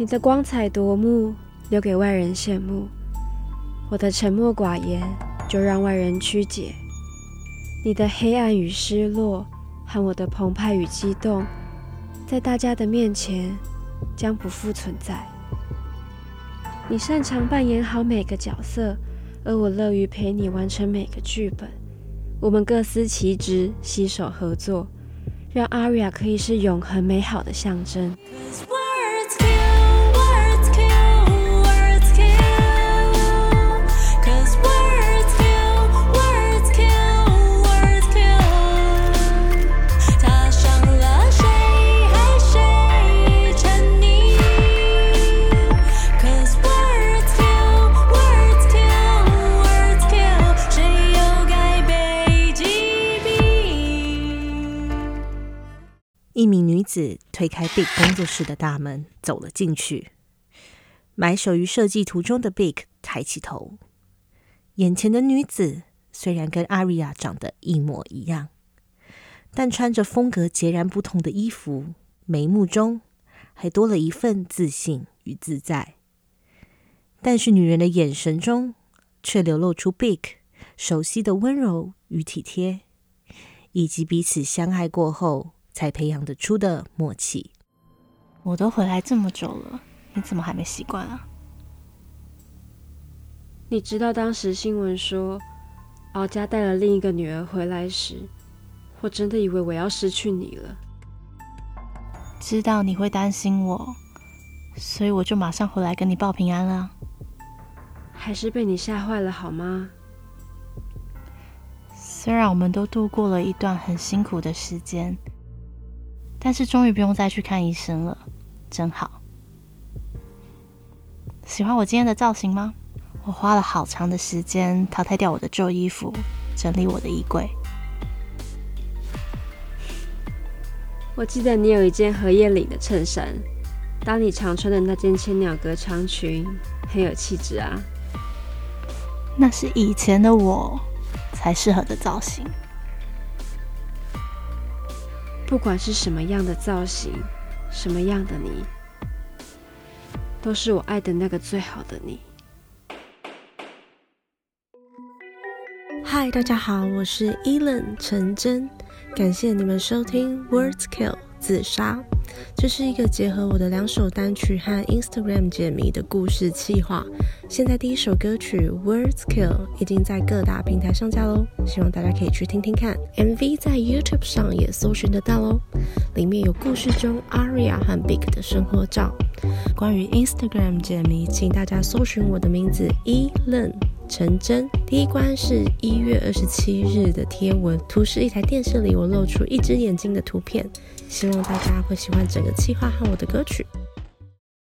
你的光彩夺目，留给外人羡慕；我的沉默寡言，就让外人曲解。你的黑暗与失落，和我的澎湃与激动，在大家的面前将不复存在。你擅长扮演好每个角色，而我乐于陪你完成每个剧本。我们各司其职，携手合作，让阿瑞亚可以是永恒美好的象征。一名女子推开 Big 工作室的大门，走了进去。埋首于设计图中的 Big 抬起头，眼前的女子虽然跟阿瑞亚长得一模一样，但穿着风格截然不同的衣服，眉目中还多了一份自信与自在。但是女人的眼神中却流露出 Big 熟悉的温柔与体贴，以及彼此相爱过后。才培养得出的默契。我都回来这么久了，你怎么还没习惯啊？你知道当时新闻说敖家带了另一个女儿回来时，我真的以为我要失去你了。知道你会担心我，所以我就马上回来跟你报平安了。还是被你吓坏了好吗？虽然我们都度过了一段很辛苦的时间。但是终于不用再去看医生了，真好。喜欢我今天的造型吗？我花了好长的时间淘汰掉我的旧衣服，整理我的衣柜。我记得你有一件荷叶领的衬衫，当你常穿的那件千鸟格长裙很有气质啊。那是以前的我才适合的造型。不管是什么样的造型，什么样的你，都是我爱的那个最好的你。嗨，大家好，我是 Elon 陈真，感谢你们收听 Words Kill 自杀。这是一个结合我的两首单曲和 Instagram 解谜的故事企划。现在第一首歌曲 Words Kill 已经在各大平台上架喽，希望大家可以去听听看。MV 在 YouTube 上也搜寻得到喽，里面有故事中 Aria 和 Big 的生活照。关于 Instagram 解谜，请大家搜寻我的名字 E Len 成真。第一关是一月二十七日的贴文，图是一台电视里我露出一只眼睛的图片。希望大家会喜欢整个计划和我的歌曲。